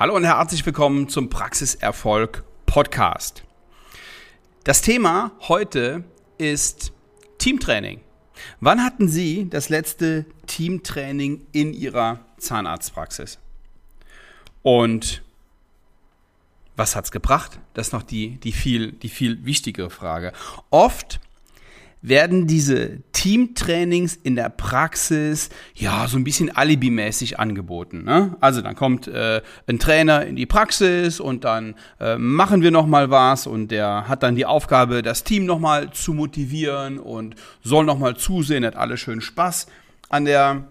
Hallo und herzlich willkommen zum Praxiserfolg Podcast. Das Thema heute ist Teamtraining. Wann hatten Sie das letzte Teamtraining in Ihrer Zahnarztpraxis? Und was hat es gebracht? Das ist noch die, die, viel, die viel wichtigere Frage. Oft werden diese Teamtrainings in der Praxis ja so ein bisschen alibimäßig angeboten. Ne? Also dann kommt äh, ein Trainer in die Praxis und dann äh, machen wir noch mal was und der hat dann die Aufgabe, das Team noch mal zu motivieren und soll noch mal zusehen, hat alle schön Spaß an der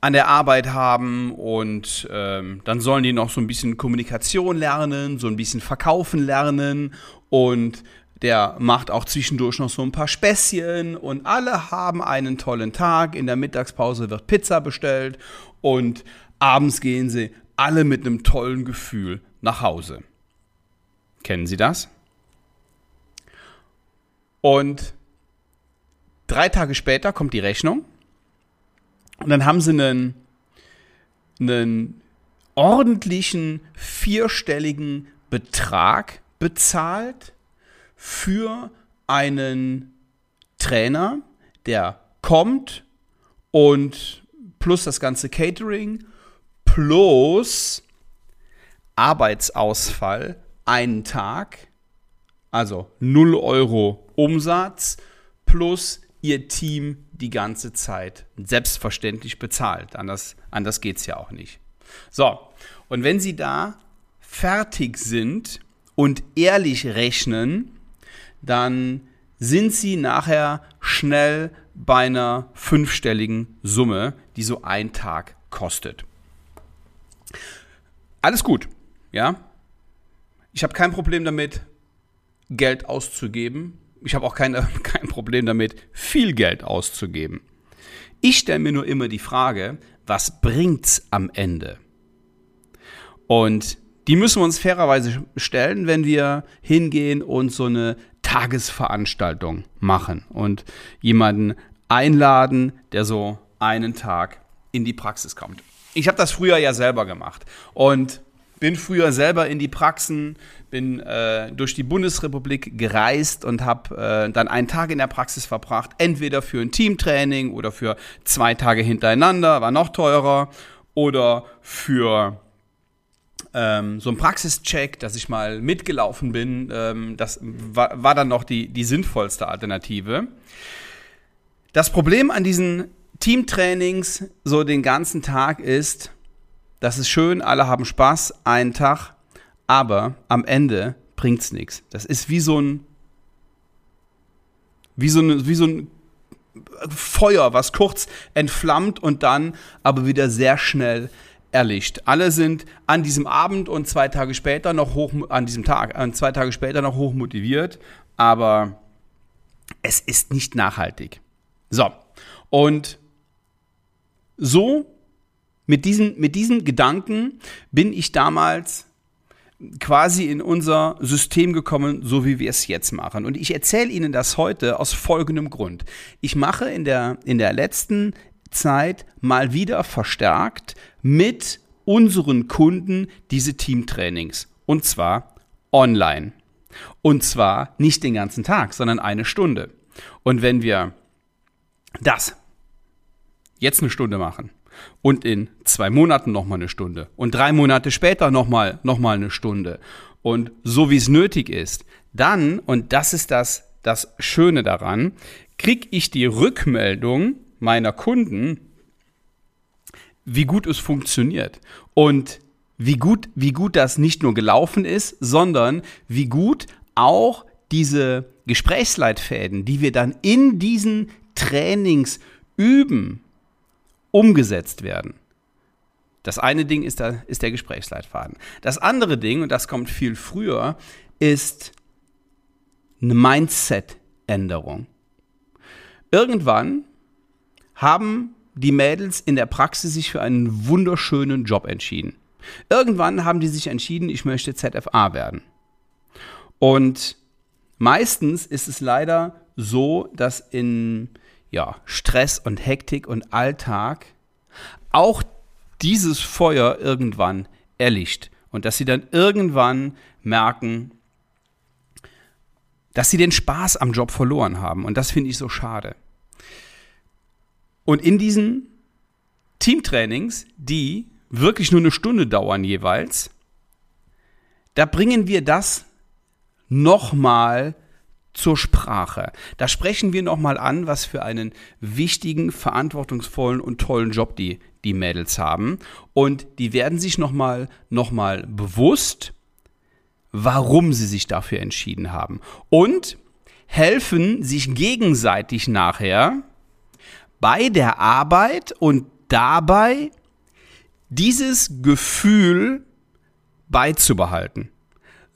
an der Arbeit haben und ähm, dann sollen die noch so ein bisschen Kommunikation lernen, so ein bisschen verkaufen lernen und der macht auch zwischendurch noch so ein paar Späßchen und alle haben einen tollen Tag. In der Mittagspause wird Pizza bestellt und abends gehen sie alle mit einem tollen Gefühl nach Hause. Kennen Sie das? Und drei Tage später kommt die Rechnung und dann haben sie einen, einen ordentlichen vierstelligen Betrag bezahlt für einen Trainer, der kommt und plus das ganze Catering plus Arbeitsausfall einen Tag, also 0 Euro Umsatz plus ihr Team die ganze Zeit selbstverständlich bezahlt. Anders, anders geht es ja auch nicht. So, und wenn Sie da fertig sind und ehrlich rechnen, dann sind sie nachher schnell bei einer fünfstelligen Summe, die so ein Tag kostet. Alles gut, ja. Ich habe kein Problem damit, Geld auszugeben. Ich habe auch kein, kein Problem damit, viel Geld auszugeben. Ich stelle mir nur immer die Frage, was bringt's am Ende? Und die müssen wir uns fairerweise stellen, wenn wir hingehen und so eine Tagesveranstaltung machen und jemanden einladen, der so einen Tag in die Praxis kommt. Ich habe das früher ja selber gemacht und bin früher selber in die Praxen, bin äh, durch die Bundesrepublik gereist und habe äh, dann einen Tag in der Praxis verbracht, entweder für ein Teamtraining oder für zwei Tage hintereinander, war noch teurer, oder für ähm, so ein Praxischeck, dass ich mal mitgelaufen bin, ähm, das war, war dann noch die, die sinnvollste Alternative. Das Problem an diesen Teamtrainings so den ganzen Tag ist, das ist schön, alle haben Spaß, einen Tag, aber am Ende bringt es nichts. Das ist wie so ein wie so, ein, wie so ein Feuer, was kurz entflammt und dann aber wieder sehr schnell erlischt. Alle sind an diesem Abend und zwei Tage später noch hoch, an diesem Tag, äh, zwei Tage später noch hoch motiviert, aber es ist nicht nachhaltig. So. Und so, mit diesen, mit diesen Gedanken bin ich damals quasi in unser System gekommen, so wie wir es jetzt machen. Und ich erzähle Ihnen das heute aus folgendem Grund. Ich mache in der, in der letzten Zeit mal wieder verstärkt mit unseren Kunden diese Teamtrainings. Und zwar online. Und zwar nicht den ganzen Tag, sondern eine Stunde. Und wenn wir das jetzt eine Stunde machen und in zwei Monaten nochmal eine Stunde und drei Monate später nochmal noch mal eine Stunde und so wie es nötig ist, dann, und das ist das, das Schöne daran, kriege ich die Rückmeldung, meiner Kunden, wie gut es funktioniert und wie gut, wie gut das nicht nur gelaufen ist, sondern wie gut auch diese Gesprächsleitfäden, die wir dann in diesen Trainings üben, umgesetzt werden. Das eine Ding ist der, ist der Gesprächsleitfaden. Das andere Ding, und das kommt viel früher, ist eine Mindset-Änderung. Irgendwann haben die Mädels in der Praxis sich für einen wunderschönen Job entschieden. Irgendwann haben die sich entschieden, ich möchte ZFA werden. Und meistens ist es leider so, dass in ja, Stress und Hektik und Alltag auch dieses Feuer irgendwann erlischt. Und dass sie dann irgendwann merken, dass sie den Spaß am Job verloren haben. Und das finde ich so schade. Und in diesen Teamtrainings, die wirklich nur eine Stunde dauern jeweils, da bringen wir das nochmal zur Sprache. Da sprechen wir nochmal an, was für einen wichtigen, verantwortungsvollen und tollen Job die, die Mädels haben. Und die werden sich nochmal noch mal bewusst, warum sie sich dafür entschieden haben. Und helfen sich gegenseitig nachher bei der Arbeit und dabei dieses Gefühl beizubehalten,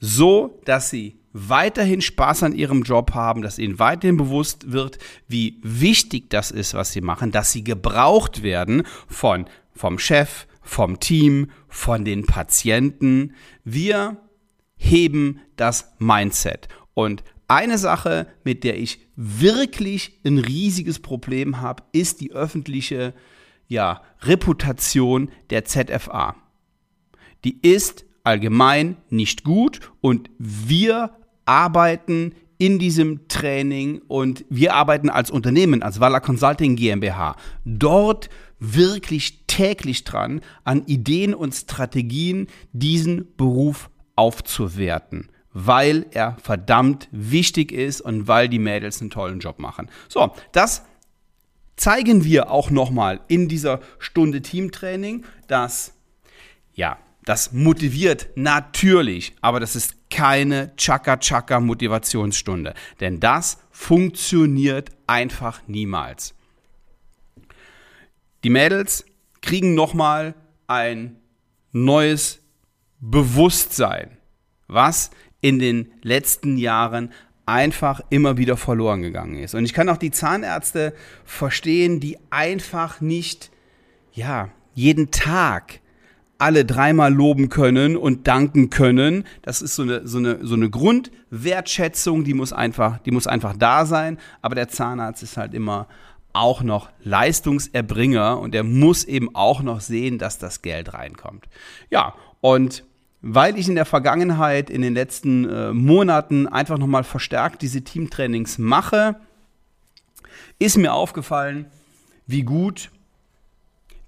so dass sie weiterhin Spaß an ihrem Job haben, dass ihnen weiterhin bewusst wird, wie wichtig das ist, was sie machen, dass sie gebraucht werden von vom Chef, vom Team, von den Patienten. Wir heben das Mindset und eine Sache, mit der ich wirklich ein riesiges Problem habe, ist die öffentliche ja, Reputation der ZFA. Die ist allgemein nicht gut und wir arbeiten in diesem Training und wir arbeiten als Unternehmen, als Walla Consulting GmbH, dort wirklich täglich dran, an Ideen und Strategien diesen Beruf aufzuwerten, weil er verdammt wichtig ist und weil die Mädels einen tollen Job machen. So, das zeigen wir auch nochmal in dieser Stunde Teamtraining, dass ja, das motiviert natürlich, aber das ist keine Chaka-Chaka-Motivationsstunde. Denn das funktioniert einfach niemals. Die Mädels kriegen nochmal ein neues Bewusstsein, was in den letzten Jahren einfach immer wieder verloren gegangen ist. Und ich kann auch die Zahnärzte verstehen, die einfach nicht, ja, jeden Tag alle dreimal loben können und danken können. Das ist so eine, so eine, so eine Grundwertschätzung, die muss, einfach, die muss einfach da sein. Aber der Zahnarzt ist halt immer auch noch Leistungserbringer und er muss eben auch noch sehen, dass das Geld reinkommt. Ja, und weil ich in der Vergangenheit, in den letzten äh, Monaten einfach nochmal verstärkt diese Teamtrainings mache, ist mir aufgefallen, wie gut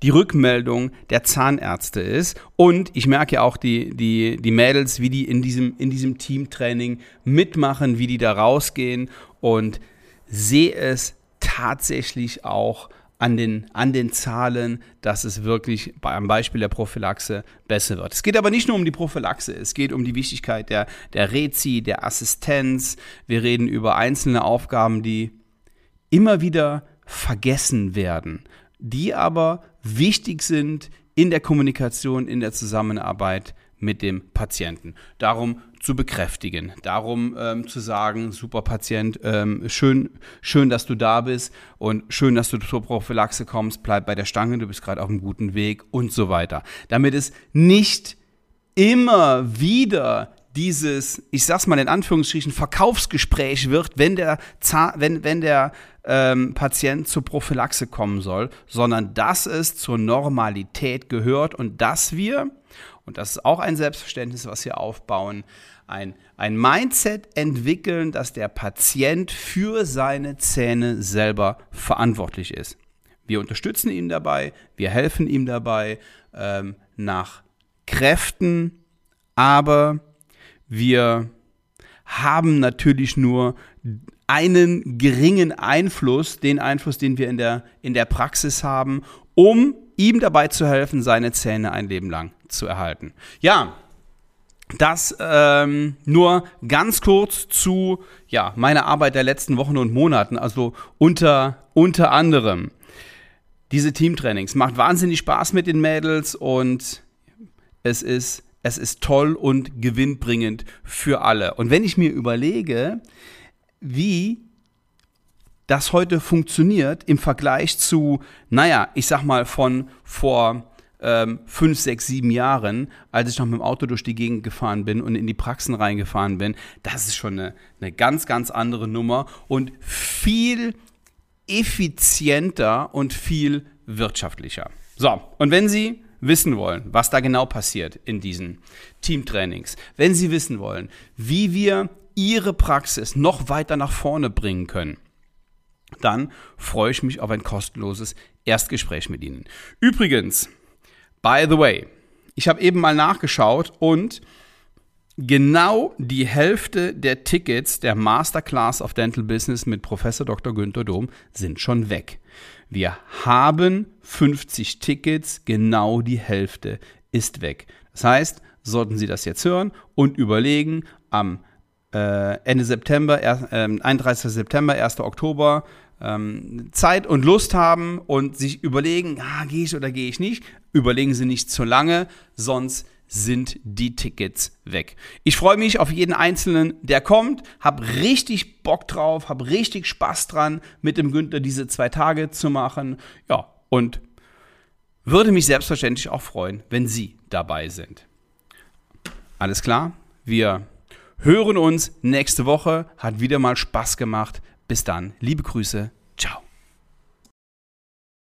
die Rückmeldung der Zahnärzte ist. Und ich merke auch die, die, die Mädels, wie die in diesem, in diesem Teamtraining mitmachen, wie die da rausgehen und sehe es tatsächlich auch an den, an den Zahlen, dass es wirklich beim Beispiel der Prophylaxe besser wird. Es geht aber nicht nur um die Prophylaxe, es geht um die Wichtigkeit der, der Rezi, der Assistenz. Wir reden über einzelne Aufgaben, die immer wieder vergessen werden, die aber wichtig sind in der Kommunikation, in der Zusammenarbeit mit dem Patienten. Darum zu bekräftigen, darum ähm, zu sagen, super Patient, ähm, schön, schön, dass du da bist und schön, dass du zur Prophylaxe kommst, bleib bei der Stange, du bist gerade auf einem guten Weg und so weiter. Damit es nicht immer wieder dieses, ich sag's mal in Anführungsstrichen, Verkaufsgespräch wird, wenn der, wenn, wenn der ähm, Patient zur Prophylaxe kommen soll, sondern dass es zur Normalität gehört und dass wir, und das ist auch ein Selbstverständnis, was wir aufbauen, ein, ein Mindset entwickeln, dass der Patient für seine Zähne selber verantwortlich ist. Wir unterstützen ihn dabei, wir helfen ihm dabei ähm, nach Kräften, aber wir haben natürlich nur einen geringen Einfluss, den Einfluss, den wir in der, in der Praxis haben, um ihm dabei zu helfen, seine Zähne ein Leben lang zu erhalten. Ja, das ähm, nur ganz kurz zu ja, meiner Arbeit der letzten Wochen und Monaten. Also unter, unter anderem diese Teamtrainings. Macht wahnsinnig Spaß mit den Mädels und es ist, es ist toll und gewinnbringend für alle. Und wenn ich mir überlege, wie das heute funktioniert im Vergleich zu, naja, ich sag mal von vor ähm, fünf, sechs, sieben Jahren, als ich noch mit dem Auto durch die Gegend gefahren bin und in die Praxen reingefahren bin, das ist schon eine, eine ganz, ganz andere Nummer und viel effizienter und viel wirtschaftlicher. So, und wenn Sie wissen wollen, was da genau passiert in diesen Teamtrainings, wenn Sie wissen wollen, wie wir Ihre Praxis noch weiter nach vorne bringen können, dann freue ich mich auf ein kostenloses Erstgespräch mit Ihnen. Übrigens, by the way, ich habe eben mal nachgeschaut und genau die Hälfte der Tickets der Masterclass of Dental Business mit Professor Dr. Günther Dom sind schon weg. Wir haben 50 Tickets, genau die Hälfte ist weg. Das heißt, sollten Sie das jetzt hören und überlegen, am äh, Ende September, äh, 31. September, 1. Oktober, ähm, Zeit und Lust haben und sich überlegen, ah, gehe ich oder gehe ich nicht, überlegen Sie nicht zu lange, sonst sind die Tickets weg. Ich freue mich auf jeden einzelnen, der kommt, habe richtig Bock drauf, habe richtig Spaß dran, mit dem Günther diese zwei Tage zu machen. Ja, und würde mich selbstverständlich auch freuen, wenn Sie dabei sind. Alles klar? Wir hören uns nächste Woche. Hat wieder mal Spaß gemacht. Bis dann. Liebe Grüße. Ciao.